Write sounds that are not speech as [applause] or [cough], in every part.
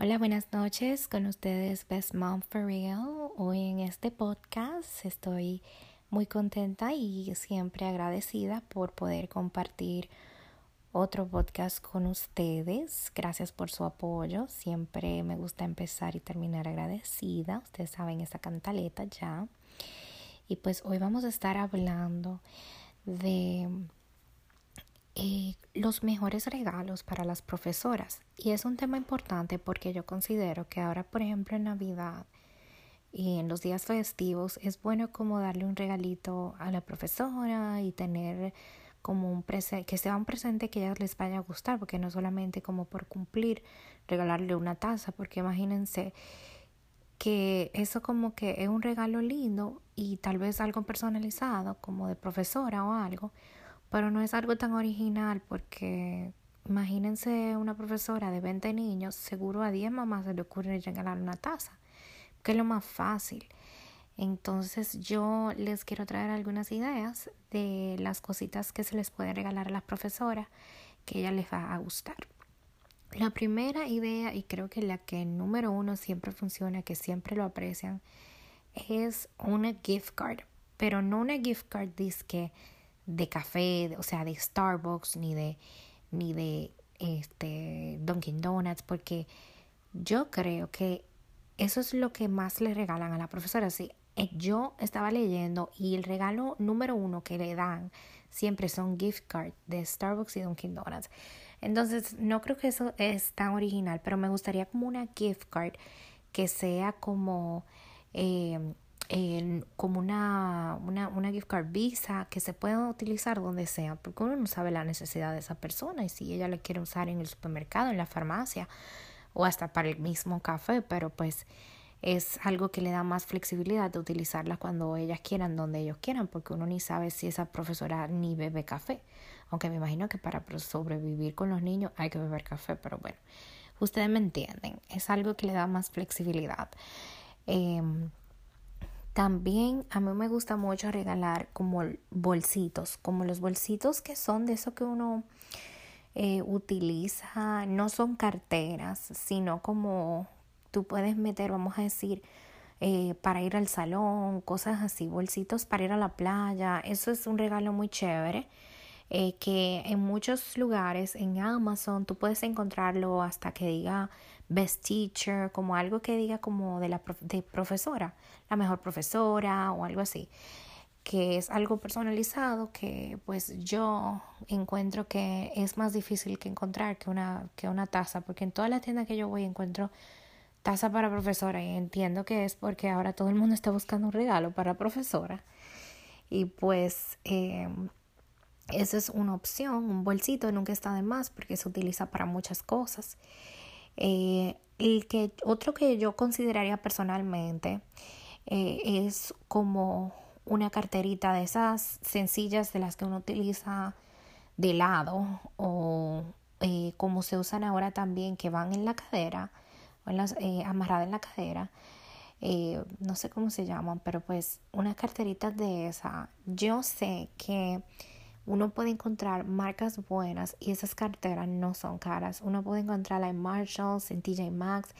Hola, buenas noches. Con ustedes Best Mom for Real. Hoy en este podcast estoy muy contenta y siempre agradecida por poder compartir otro podcast con ustedes. Gracias por su apoyo. Siempre me gusta empezar y terminar agradecida. Ustedes saben esa cantaleta ya. Y pues hoy vamos a estar hablando de eh, los mejores regalos para las profesoras. Y es un tema importante porque yo considero que ahora, por ejemplo, en Navidad y en los días festivos, es bueno como darle un regalito a la profesora y tener como un presente, que sea un presente que a ellas les vaya a gustar, porque no solamente como por cumplir, regalarle una taza, porque imagínense que eso como que es un regalo lindo y tal vez algo personalizado, como de profesora o algo, pero no es algo tan original porque imagínense una profesora de 20 niños, seguro a 10 mamás se le ocurre regalar una taza, que es lo más fácil. Entonces yo les quiero traer algunas ideas de las cositas que se les puede regalar a las profesoras que a ellas les va a gustar. La primera idea, y creo que la que número uno siempre funciona, que siempre lo aprecian, es una gift card. Pero no una gift card disque de café, o sea, de Starbucks, ni de, ni de este, Dunkin' Donuts, porque yo creo que eso es lo que más le regalan a la profesora. Sí, eh, yo estaba leyendo y el regalo número uno que le dan siempre son gift cards de Starbucks y Dunkin' Donuts. Entonces, no creo que eso es tan original, pero me gustaría como una gift card que sea como eh, como una, una, una gift card Visa que se pueda utilizar donde sea, porque uno no sabe la necesidad de esa persona y si ella la quiere usar en el supermercado, en la farmacia o hasta para el mismo café, pero pues es algo que le da más flexibilidad de utilizarla cuando ellas quieran, donde ellos quieran, porque uno ni sabe si esa profesora ni bebe café, aunque me imagino que para sobrevivir con los niños hay que beber café, pero bueno, ustedes me entienden, es algo que le da más flexibilidad. Eh, también a mí me gusta mucho regalar como bolsitos, como los bolsitos que son de eso que uno eh, utiliza, no son carteras, sino como tú puedes meter, vamos a decir, eh, para ir al salón, cosas así, bolsitos para ir a la playa. Eso es un regalo muy chévere. Eh, que en muchos lugares en Amazon tú puedes encontrarlo hasta que diga best teacher, como algo que diga como de la de profesora, la mejor profesora o algo así, que es algo personalizado que pues yo encuentro que es más difícil que encontrar que una que una taza, porque en todas las tiendas que yo voy encuentro taza para profesora y entiendo que es porque ahora todo el mundo está buscando un regalo para profesora. Y pues eh, esa es una opción, un bolsito nunca está de más porque se utiliza para muchas cosas. Eh, el que, otro que yo consideraría personalmente eh, es como una carterita de esas sencillas de las que uno utiliza de lado o eh, como se usan ahora también que van en la cadera en las, amarrada en la cadera. No sé cómo se llaman, pero pues una carterita de esa. Yo sé que uno puede encontrar marcas buenas y esas carteras no son caras. Uno puede encontrarla en Marshalls, en TJ Maxx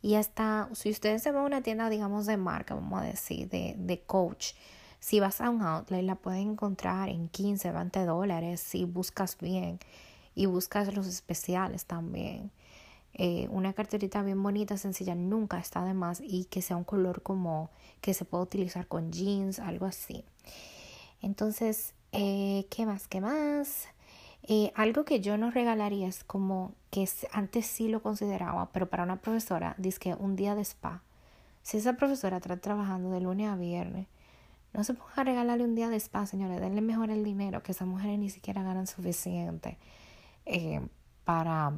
y hasta si ustedes se van a una tienda, digamos, de marca, vamos a decir, de, de Coach, si vas a un outlet la pueden encontrar en 15, 20 dólares si buscas bien y buscas los especiales también. Eh, una carterita bien bonita, sencilla, nunca está de más y que sea un color como que se pueda utilizar con jeans, algo así. Entonces, eh, ¿Qué más? ¿Qué más? Eh, algo que yo no regalaría es como que antes sí lo consideraba, pero para una profesora, dice que un día de spa. Si esa profesora está trabajando de lunes a viernes, no se ponga a regalarle un día de spa, señores. Denle mejor el dinero, que esas mujeres ni siquiera ganan suficiente eh, para,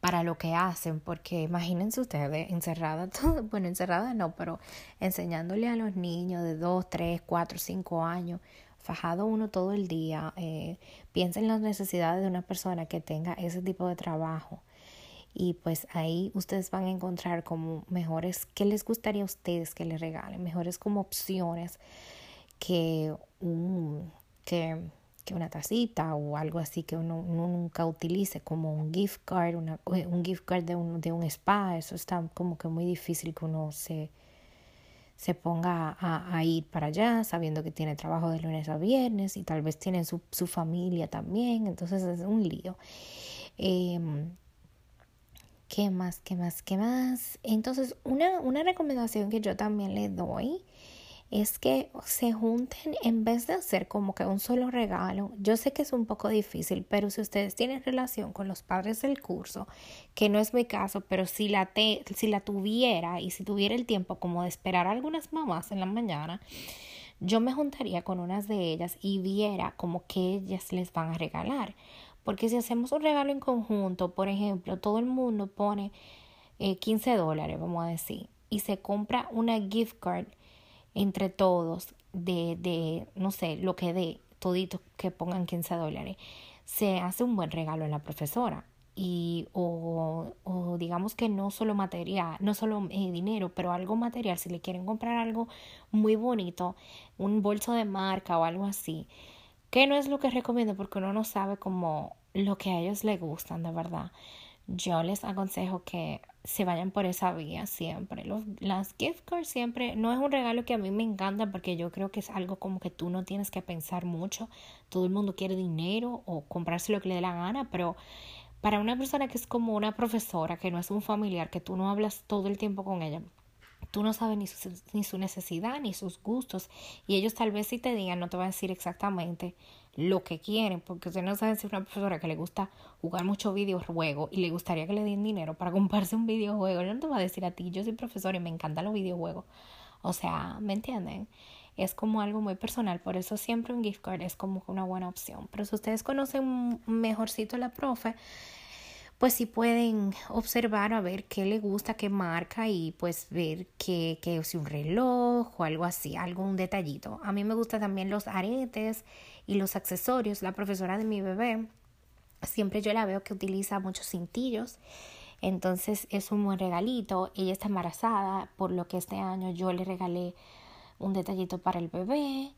para lo que hacen. Porque imagínense ustedes, encerrada, [laughs] todo, bueno, encerrada no, pero enseñándole a los niños de 2, 3, 4, 5 años fajado uno todo el día, eh, en las necesidades de una persona que tenga ese tipo de trabajo. Y pues ahí ustedes van a encontrar como mejores, ¿qué les gustaría a ustedes que les regalen? Mejores como opciones que, que, que una tacita o algo así que uno, nunca utilice como un gift card, una, un gift card de un, de un spa, eso está como que muy difícil que uno se, se ponga a, ir para allá sabiendo que tiene trabajo de lunes a viernes y tal vez tiene su, su familia también, entonces es un lío. Em, ¿Qué más? ¿Qué más? ¿Qué más? Entonces, una, una recomendación que yo también le doy es que se junten en vez de hacer como que un solo regalo. Yo sé que es un poco difícil, pero si ustedes tienen relación con los padres del curso, que no es mi caso, pero si la, te, si la tuviera y si tuviera el tiempo como de esperar a algunas mamás en la mañana, yo me juntaría con unas de ellas y viera como que ellas les van a regalar. Porque si hacemos un regalo en conjunto, por ejemplo, todo el mundo pone 15 eh, dólares, vamos a decir, y se compra una gift card entre todos de, de no sé, lo que de toditos que pongan 15 dólares, se hace un buen regalo a la profesora. Y, o, o digamos que no solo material, no solo eh, dinero, pero algo material, si le quieren comprar algo muy bonito, un bolso de marca o algo así, que no es lo que recomiendo porque uno no sabe como lo que a ellos les gustan de verdad. Yo les aconsejo que se vayan por esa vía siempre. Los, las gift cards siempre no es un regalo que a mí me encanta porque yo creo que es algo como que tú no tienes que pensar mucho. Todo el mundo quiere dinero o comprarse lo que le dé la gana, pero para una persona que es como una profesora, que no es un familiar, que tú no hablas todo el tiempo con ella, tú no sabes ni su, ni su necesidad ni sus gustos y ellos tal vez si te digan no te van a decir exactamente lo que quieren, porque usted no sabe si es una profesora que le gusta jugar mucho videojuegos y le gustaría que le den dinero para [laughs] comprarse un videojuego, no te va a decir a ti, yo soy profesora y me encantan los videojuegos. O sea, ¿me entienden? Es como algo muy personal, por eso siempre un gift card es como una buena opción. Pero si ustedes conocen mejorcito a la profe, pues sí pueden observar a ver qué le gusta, qué marca y pues ver que, que si un reloj o algo así, algún detallito. A mí me gustan también los aretes y los accesorios. La profesora de mi bebé, siempre yo la veo que utiliza muchos cintillos. Entonces es un buen regalito. Ella está embarazada, por lo que este año yo le regalé un detallito para el bebé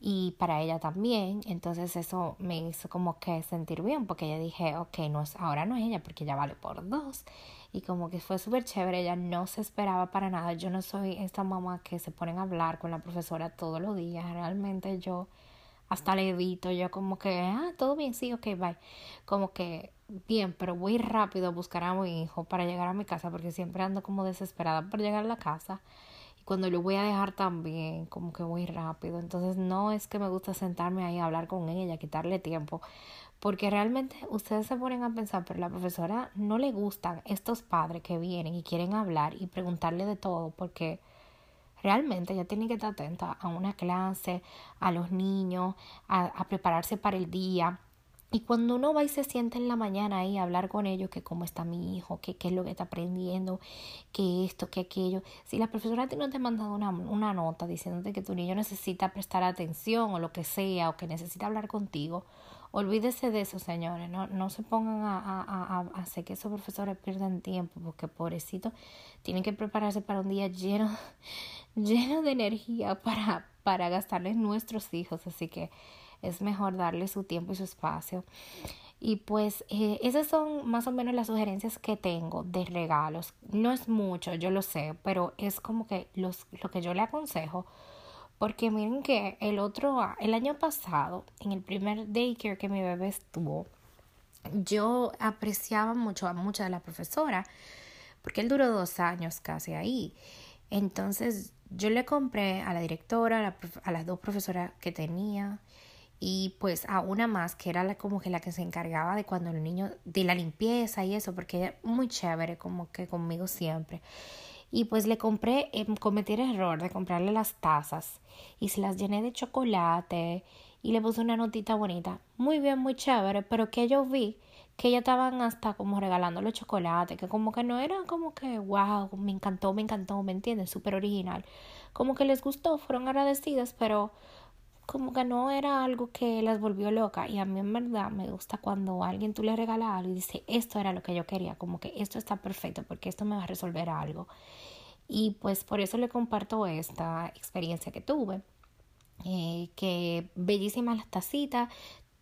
y para ella también. Entonces eso me hizo como que sentir bien porque ella dije, ok, no es, ahora no es ella porque ella vale por dos. Y como que fue súper chévere, ella no se esperaba para nada. Yo no soy esta mamá que se ponen a hablar con la profesora todos los días. Realmente yo hasta le evito, yo como que, ah, todo bien, sí, ok, bye. Como que, bien, pero voy rápido a buscar a mi hijo para llegar a mi casa porque siempre ando como desesperada por llegar a la casa cuando lo voy a dejar también, como que muy rápido. Entonces no es que me gusta sentarme ahí a hablar con ella, quitarle tiempo, porque realmente ustedes se ponen a pensar, pero la profesora no le gustan estos padres que vienen y quieren hablar y preguntarle de todo, porque realmente ella tiene que estar atenta a una clase, a los niños, a prepararse para el día y cuando uno va y se sienta en la mañana ahí a hablar con ellos, que cómo está mi hijo, que qué es lo que está aprendiendo, que esto, que aquello. Si la profesora no te ha mandado una, una nota diciéndote que tu niño necesita prestar atención o lo que sea, o que necesita hablar contigo, olvídese de eso, señores. No, no se pongan a, a, a, a hacer que esos profesores pierdan tiempo, porque pobrecitos tienen que prepararse para un día lleno, [laughs] lleno de energía para, para gastarles nuestros hijos. Así que es mejor darle su tiempo y su espacio. Y pues eh, esas son más o menos las sugerencias que tengo de regalos. No es mucho, yo lo sé, pero es como que los, lo que yo le aconsejo. Porque miren que el otro, el año pasado, en el primer daycare que mi bebé estuvo, yo apreciaba mucho a mucha de la profesora, porque él duró dos años casi ahí. Entonces yo le compré a la directora, a las dos profesoras que tenía, y pues a una más que era la, como que la que se encargaba de cuando el niño de la limpieza y eso porque es muy chévere como que conmigo siempre. Y pues le compré eh, cometí el error de comprarle las tazas y se las llené de chocolate y le puse una notita bonita. Muy bien muy chévere pero que yo vi que ya estaban hasta como regalando los chocolates que como que no era como que wow me encantó me encantó me entiendes súper original como que les gustó fueron agradecidas pero como que no era algo que las volvió loca. Y a mí en verdad me gusta cuando alguien tú le regalas algo y dice esto era lo que yo quería como que esto está perfecto porque esto me va a resolver algo y pues por eso le comparto esta experiencia que tuve eh, que bellísimas las tacitas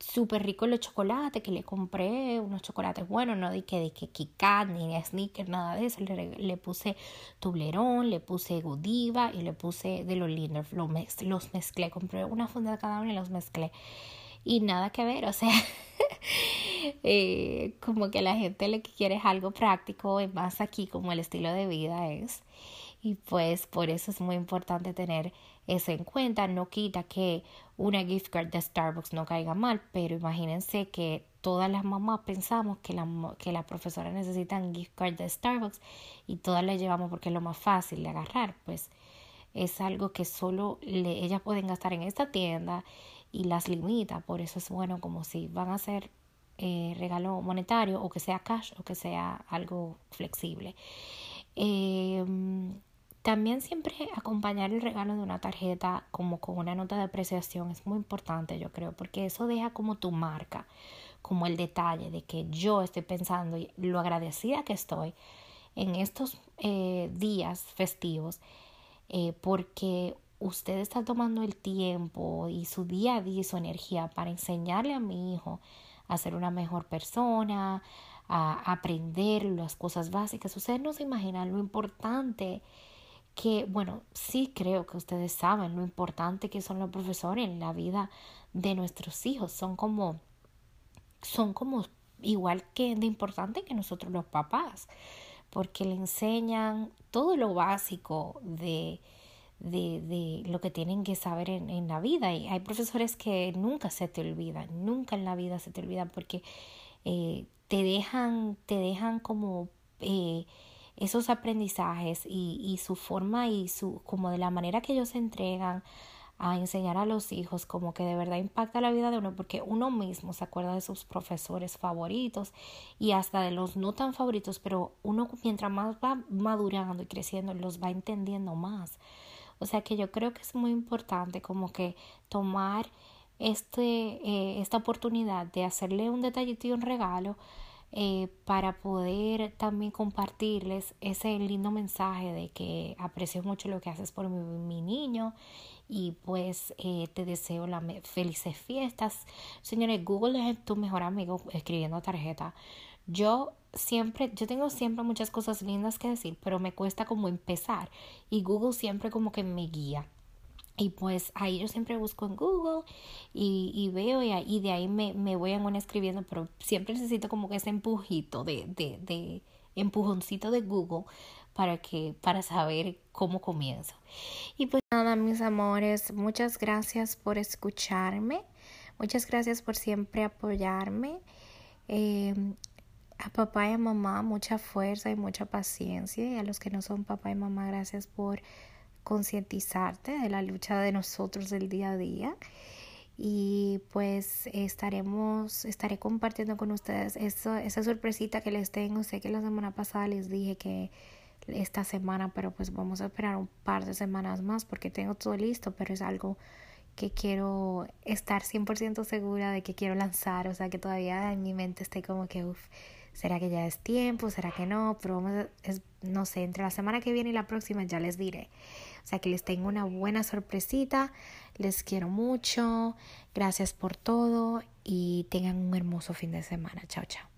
súper rico los chocolates que le compré, unos chocolates buenos, no que de que Kit ni Snickers, nada de eso. Le, le puse Tublerón, le puse Godiva y le puse de los Linders, los, los mezclé, compré una funda de cada uno y los mezclé. Y nada que ver, o sea, [laughs] eh, como que la gente lo que quiere es algo práctico, y más aquí como el estilo de vida es. Y pues por eso es muy importante tener eso en cuenta. No quita que una gift card de Starbucks no caiga mal, pero imagínense que todas las mamás pensamos que que la profesora necesitan gift card de Starbucks y todas le llevamos porque es lo más fácil de agarrar. Pues es algo que solo le, ellas pueden gastar en esta tienda y las limita. Por eso es bueno como si van a hacer eh, regalo monetario o que sea cash o que sea algo flexible. Eh, también siempre acompañar el regalo de una tarjeta como con una nota de apreciación es muy importante, yo creo, porque eso deja como tu marca, como el detalle de que yo estoy pensando y lo agradecida que estoy en estos eh, días festivos, eh, porque usted está tomando el tiempo y su día a día su energía para enseñarle a mi hijo a ser una mejor persona, a aprender las cosas básicas. Ustedes no se imaginan lo importante que, bueno, sí creo que ustedes saben lo importante que son los profesores en la vida de nuestros hijos. Son como, son como igual que de importante que nosotros los papás, porque le enseñan todo lo básico de, de, de lo que tienen que saber en, en, la vida. Y hay profesores que nunca se te olvidan, nunca en la vida se te olvidan porque eh, te dejan, te dejan como eh, esos aprendizajes y, y su forma y su, como de la manera que ellos se entregan a enseñar a los hijos, como que de verdad impacta la vida de uno, porque uno mismo se acuerda de sus profesores favoritos y hasta de los no tan favoritos, pero uno mientras más va madurando y creciendo, los va entendiendo más. O sea que yo creo que es muy importante como que tomar este, eh, esta oportunidad de hacerle un detallito y un regalo eh, para poder también compartirles ese lindo mensaje de que aprecio mucho lo que haces por mi, niño y pues eh, te deseo las felices fiestas. Señores, Google es tu mejor amigo escribiendo tarjeta. Yo siempre, yo tengo siempre muchas cosas lindas que decir, pero me cuesta como empezar y Google siempre como que me guía. Y pues ahí yo siempre busco en Google y, y veo y, y, de ahí me, me voy en escribiendo, pero siempre necesito como que ese empujito de, de, de empujoncito de Google para que para saber cómo comienzo. Y pues nada, mis amores, muchas gracias por escucharme. Muchas gracias por siempre apoyarme. Eh, a papá y a mamá mucha fuerza y mucha paciencia. Y a los que no son papá y mamá, gracias por concientizarte de la lucha de nosotros del día a día y pues estaremos estaré compartiendo con ustedes eso, esa sorpresita que les tengo sé que la semana pasada les dije que esta semana pero pues vamos a esperar un par de semanas más porque tengo todo listo pero es algo que quiero estar 100% segura de que quiero lanzar o sea que todavía en mi mente estoy como que uff ¿Será que ya es tiempo? ¿Será que no? Pero vamos no sé, entre la semana que viene y la próxima ya les diré. O sea que les tengo una buena sorpresita. Les quiero mucho. Gracias por todo y tengan un hermoso fin de semana. Chao, chao.